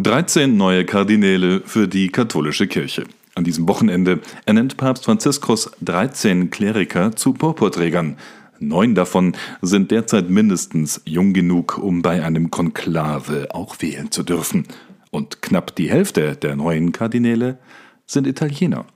13 neue Kardinäle für die katholische Kirche. An diesem Wochenende ernennt Papst Franziskus 13 Kleriker zu Purpurträgern. Neun davon sind derzeit mindestens jung genug, um bei einem Konklave auch wählen zu dürfen. Und knapp die Hälfte der neuen Kardinäle sind Italiener.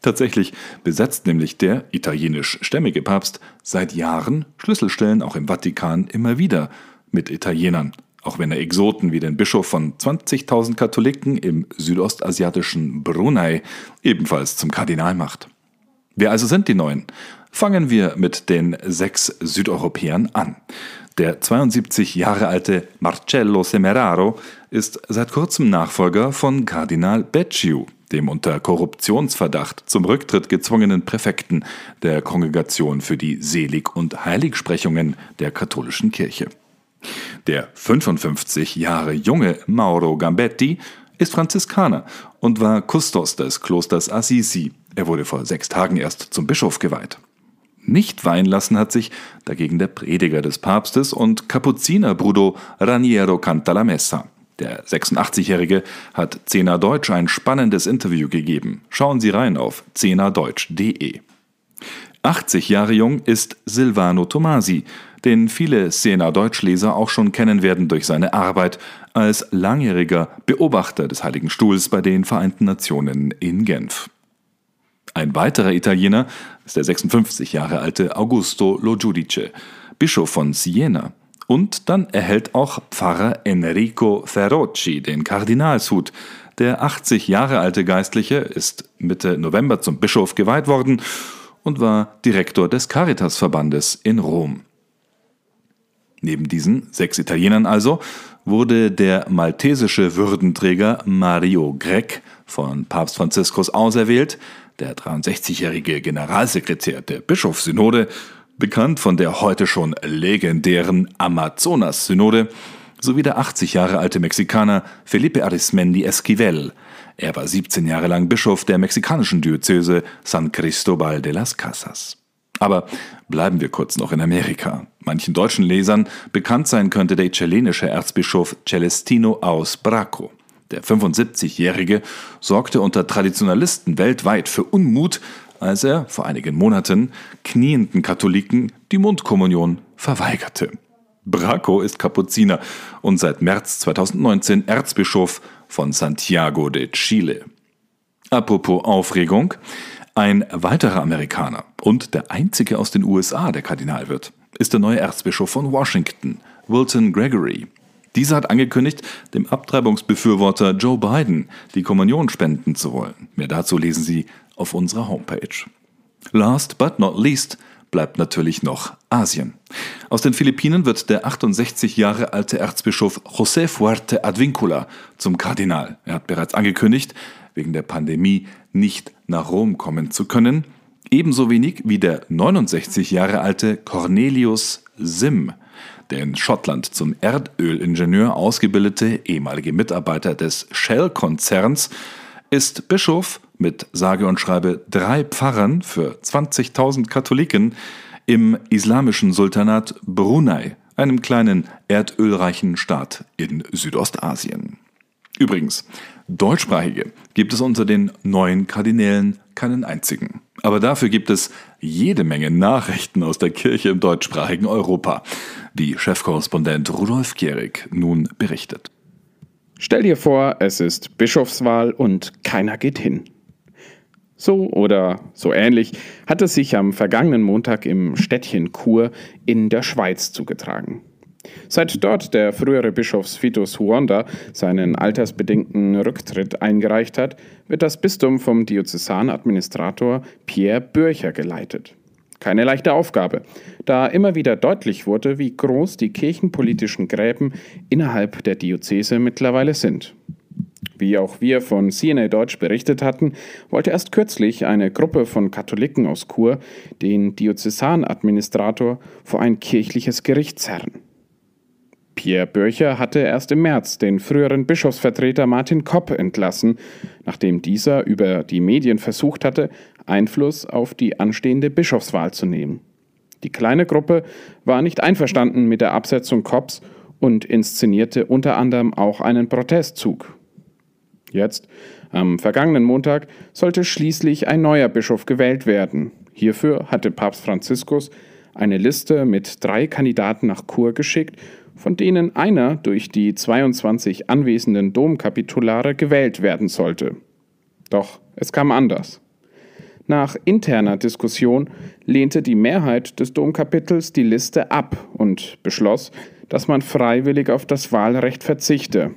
Tatsächlich besetzt nämlich der italienischstämmige Papst seit Jahren Schlüsselstellen auch im Vatikan immer wieder mit Italienern auch wenn er Exoten wie den Bischof von 20.000 Katholiken im südostasiatischen Brunei ebenfalls zum Kardinal macht. Wer also sind die Neuen? Fangen wir mit den sechs Südeuropäern an. Der 72 Jahre alte Marcello Semeraro ist seit kurzem Nachfolger von Kardinal Becciu, dem unter Korruptionsverdacht zum Rücktritt gezwungenen Präfekten der Kongregation für die Selig- und Heiligsprechungen der katholischen Kirche. Der 55 Jahre junge Mauro Gambetti ist Franziskaner und war Kustos des Klosters Assisi. Er wurde vor sechs Tagen erst zum Bischof geweiht. Nicht weihen lassen hat sich dagegen der Prediger des Papstes und Kapuzinerbruder Raniero Cantalamessa. Der 86-Jährige hat Zehner Deutsch ein spannendes Interview gegeben. Schauen Sie rein auf zehnerdeutsch.de. 80 Jahre jung ist Silvano Tomasi, den viele Sena Deutschleser auch schon kennen werden durch seine Arbeit als langjähriger Beobachter des Heiligen Stuhls bei den Vereinten Nationen in Genf. Ein weiterer Italiener ist der 56 Jahre alte Augusto Lo Giudice, Bischof von Siena. Und dann erhält auch Pfarrer Enrico Ferrocci den Kardinalshut. Der 80 Jahre alte Geistliche ist Mitte November zum Bischof geweiht worden und war Direktor des Caritasverbandes in Rom. Neben diesen sechs Italienern also wurde der maltesische Würdenträger Mario Grec von Papst Franziskus auserwählt, der 63-jährige Generalsekretär der Bischofssynode, bekannt von der heute schon legendären Amazonas-Synode, sowie der 80 Jahre alte Mexikaner Felipe Arismendi Esquivel. Er war 17 Jahre lang Bischof der mexikanischen Diözese San Cristobal de las Casas. Aber bleiben wir kurz noch in Amerika. Manchen deutschen Lesern bekannt sein könnte der italienische Erzbischof Celestino aus Braco. Der 75-Jährige sorgte unter Traditionalisten weltweit für Unmut, als er vor einigen Monaten knienden Katholiken die Mundkommunion verweigerte. Braco ist Kapuziner und seit März 2019 Erzbischof von Santiago de Chile. Apropos Aufregung, ein weiterer Amerikaner und der einzige aus den USA, der Kardinal wird, ist der neue Erzbischof von Washington, Wilton Gregory. Dieser hat angekündigt, dem Abtreibungsbefürworter Joe Biden die Kommunion spenden zu wollen. Mehr dazu lesen Sie auf unserer Homepage. Last but not least bleibt natürlich noch Asien. Aus den Philippinen wird der 68 Jahre alte Erzbischof José Fuerte Advincula zum Kardinal. Er hat bereits angekündigt, wegen der Pandemie nicht nach Rom kommen zu können, ebenso wenig wie der 69 Jahre alte Cornelius Sim, der in Schottland zum Erdölingenieur ausgebildete ehemalige Mitarbeiter des Shell-Konzerns, ist Bischof mit sage und schreibe drei Pfarrern für 20.000 Katholiken im islamischen Sultanat Brunei, einem kleinen erdölreichen Staat in Südostasien. Übrigens, Deutschsprachige gibt es unter den neuen Kardinälen keinen einzigen. Aber dafür gibt es jede Menge Nachrichten aus der Kirche im deutschsprachigen Europa, wie Chefkorrespondent Rudolf Gehrig nun berichtet. Stell dir vor, es ist Bischofswahl und keiner geht hin. So oder so ähnlich hat es sich am vergangenen Montag im Städtchen Chur in der Schweiz zugetragen. Seit dort der frühere Bischof Vitus Huonda seinen altersbedingten Rücktritt eingereicht hat, wird das Bistum vom Diözesanadministrator Pierre Bürcher geleitet. Keine leichte Aufgabe, da immer wieder deutlich wurde, wie groß die kirchenpolitischen Gräben innerhalb der Diözese mittlerweile sind. Wie auch wir von CNA Deutsch berichtet hatten, wollte erst kürzlich eine Gruppe von Katholiken aus Chur den Diözesanadministrator vor ein kirchliches Gericht zerren. Pierre Börcher hatte erst im März den früheren Bischofsvertreter Martin Kopp entlassen, nachdem dieser über die Medien versucht hatte, Einfluss auf die anstehende Bischofswahl zu nehmen. Die kleine Gruppe war nicht einverstanden mit der Absetzung Kopps und inszenierte unter anderem auch einen Protestzug. Jetzt, am vergangenen Montag, sollte schließlich ein neuer Bischof gewählt werden. Hierfür hatte Papst Franziskus eine Liste mit drei Kandidaten nach Chur geschickt, von denen einer durch die 22 anwesenden Domkapitulare gewählt werden sollte. Doch es kam anders. Nach interner Diskussion lehnte die Mehrheit des Domkapitels die Liste ab und beschloss, dass man freiwillig auf das Wahlrecht verzichte.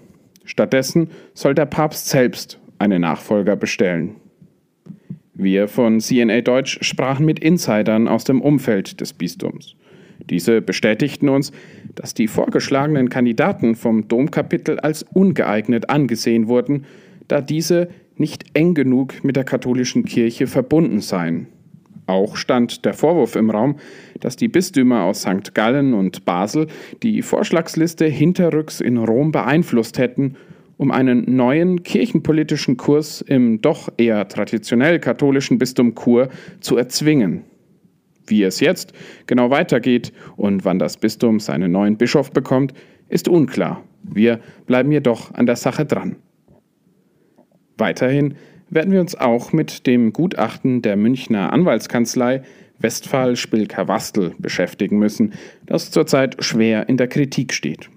Stattdessen soll der Papst selbst einen Nachfolger bestellen. Wir von CNA Deutsch sprachen mit Insidern aus dem Umfeld des Bistums. Diese bestätigten uns, dass die vorgeschlagenen Kandidaten vom Domkapitel als ungeeignet angesehen wurden, da diese nicht eng genug mit der katholischen Kirche verbunden seien. Auch stand der Vorwurf im Raum, dass die Bistümer aus St. Gallen und Basel die Vorschlagsliste hinterrücks in Rom beeinflusst hätten, um einen neuen kirchenpolitischen Kurs im doch eher traditionell katholischen Bistum Chur zu erzwingen. Wie es jetzt genau weitergeht und wann das Bistum seinen neuen Bischof bekommt, ist unklar. Wir bleiben jedoch an der Sache dran. Weiterhin werden wir uns auch mit dem Gutachten der Münchner Anwaltskanzlei Westphal Spilker Wastel beschäftigen müssen, das zurzeit schwer in der Kritik steht.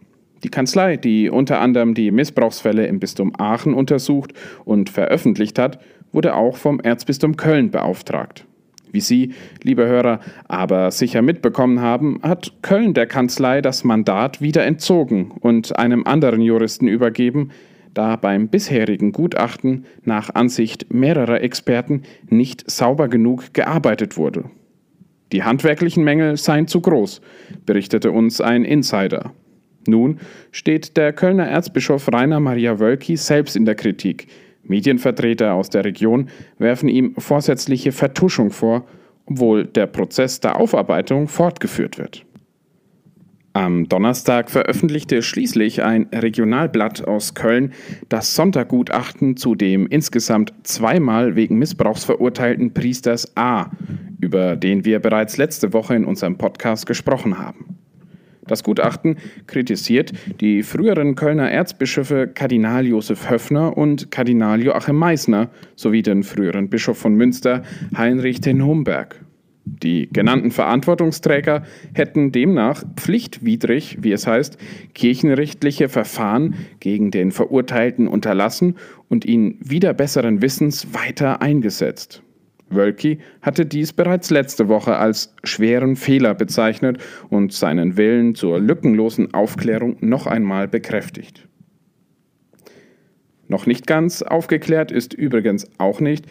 Die Kanzlei, die unter anderem die Missbrauchsfälle im Bistum Aachen untersucht und veröffentlicht hat, wurde auch vom Erzbistum Köln beauftragt. Wie Sie, liebe Hörer, aber sicher mitbekommen haben, hat Köln der Kanzlei das Mandat wieder entzogen und einem anderen Juristen übergeben, da beim bisherigen Gutachten nach Ansicht mehrerer Experten nicht sauber genug gearbeitet wurde. Die handwerklichen Mängel seien zu groß, berichtete uns ein Insider. Nun steht der Kölner Erzbischof Rainer Maria Wölki selbst in der Kritik. Medienvertreter aus der Region werfen ihm vorsätzliche Vertuschung vor, obwohl der Prozess der Aufarbeitung fortgeführt wird. Am Donnerstag veröffentlichte schließlich ein Regionalblatt aus Köln das Sonntagutachten zu dem insgesamt zweimal wegen Missbrauchs verurteilten Priesters A, über den wir bereits letzte Woche in unserem Podcast gesprochen haben. Das Gutachten kritisiert die früheren Kölner Erzbischöfe Kardinal Josef Höffner und Kardinal Joachim Meissner sowie den früheren Bischof von Münster Heinrich ten Homberg die genannten Verantwortungsträger hätten demnach pflichtwidrig, wie es heißt, kirchenrechtliche Verfahren gegen den Verurteilten unterlassen und ihn wieder besseren Wissens weiter eingesetzt. Wölki hatte dies bereits letzte Woche als schweren Fehler bezeichnet und seinen Willen zur lückenlosen Aufklärung noch einmal bekräftigt. Noch nicht ganz aufgeklärt ist übrigens auch nicht,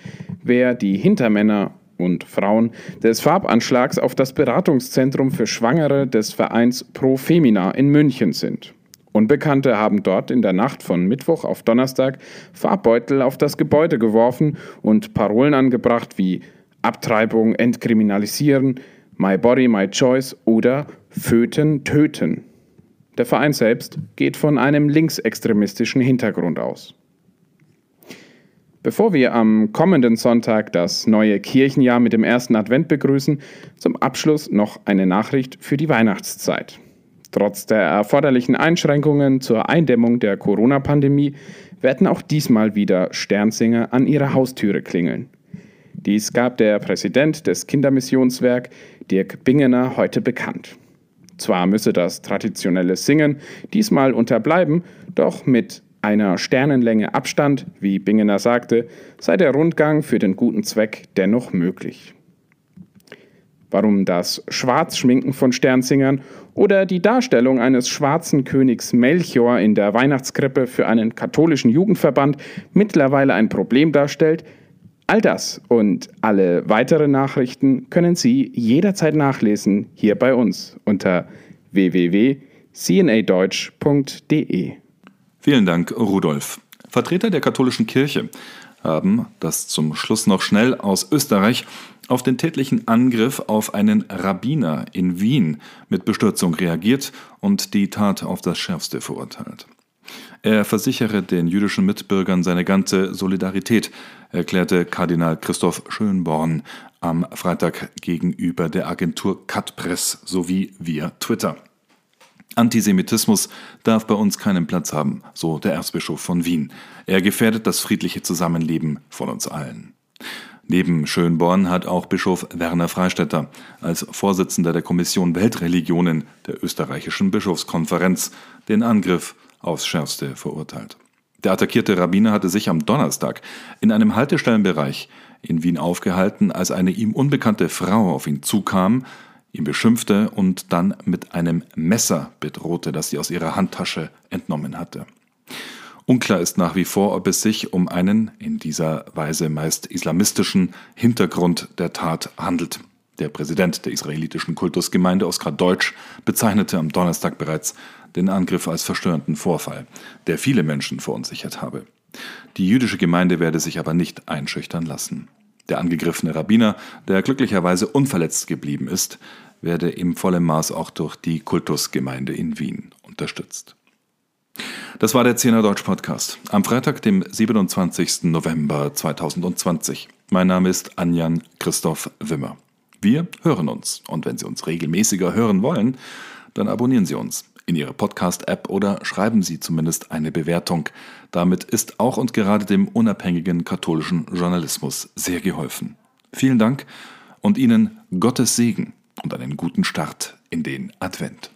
wer die Hintermänner und Frauen des Farbanschlags auf das Beratungszentrum für Schwangere des Vereins Pro Femina in München sind. Unbekannte haben dort in der Nacht von Mittwoch auf Donnerstag Farbbeutel auf das Gebäude geworfen und Parolen angebracht wie Abtreibung entkriminalisieren, My Body, My Choice oder Föten, töten. Der Verein selbst geht von einem linksextremistischen Hintergrund aus. Bevor wir am kommenden Sonntag das neue Kirchenjahr mit dem ersten Advent begrüßen, zum Abschluss noch eine Nachricht für die Weihnachtszeit. Trotz der erforderlichen Einschränkungen zur Eindämmung der Corona-Pandemie werden auch diesmal wieder Sternsinger an ihrer Haustüre klingeln. Dies gab der Präsident des Kindermissionswerk, Dirk Bingener, heute bekannt. Zwar müsse das traditionelle Singen diesmal unterbleiben, doch mit einer Sternenlänge Abstand, wie Bingener sagte, sei der Rundgang für den guten Zweck dennoch möglich. Warum das Schwarzschminken von Sternsingern oder die Darstellung eines schwarzen Königs Melchior in der Weihnachtskrippe für einen katholischen Jugendverband mittlerweile ein Problem darstellt, all das und alle weiteren Nachrichten können Sie jederzeit nachlesen hier bei uns unter www.cnadeutsch.de. Vielen Dank, Rudolf. Vertreter der katholischen Kirche haben, das zum Schluss noch schnell aus Österreich, auf den tätlichen Angriff auf einen Rabbiner in Wien mit Bestürzung reagiert und die Tat auf das Schärfste verurteilt. Er versichere den jüdischen Mitbürgern seine ganze Solidarität, erklärte Kardinal Christoph Schönborn am Freitag gegenüber der Agentur Cutpress sowie via Twitter. Antisemitismus darf bei uns keinen Platz haben, so der Erzbischof von Wien. Er gefährdet das friedliche Zusammenleben von uns allen. Neben Schönborn hat auch Bischof Werner Freistetter als Vorsitzender der Kommission Weltreligionen der österreichischen Bischofskonferenz den Angriff aufs Schärfste verurteilt. Der attackierte Rabbiner hatte sich am Donnerstag in einem Haltestellenbereich in Wien aufgehalten, als eine ihm unbekannte Frau auf ihn zukam, ihn beschimpfte und dann mit einem Messer bedrohte, das sie aus ihrer Handtasche entnommen hatte. Unklar ist nach wie vor, ob es sich um einen in dieser Weise meist islamistischen Hintergrund der Tat handelt. Der Präsident der israelitischen Kultusgemeinde Oskar Deutsch bezeichnete am Donnerstag bereits den Angriff als verstörenden Vorfall, der viele Menschen verunsichert habe. Die jüdische Gemeinde werde sich aber nicht einschüchtern lassen. Der angegriffene Rabbiner, der glücklicherweise unverletzt geblieben ist, werde im vollen Maß auch durch die Kultusgemeinde in Wien unterstützt. Das war der Zehner Deutsch Podcast am Freitag, dem 27. November 2020. Mein Name ist Anjan Christoph Wimmer. Wir hören uns und wenn Sie uns regelmäßiger hören wollen, dann abonnieren Sie uns in Ihre Podcast-App oder schreiben Sie zumindest eine Bewertung. Damit ist auch und gerade dem unabhängigen katholischen Journalismus sehr geholfen. Vielen Dank und Ihnen Gottes Segen und einen guten Start in den Advent.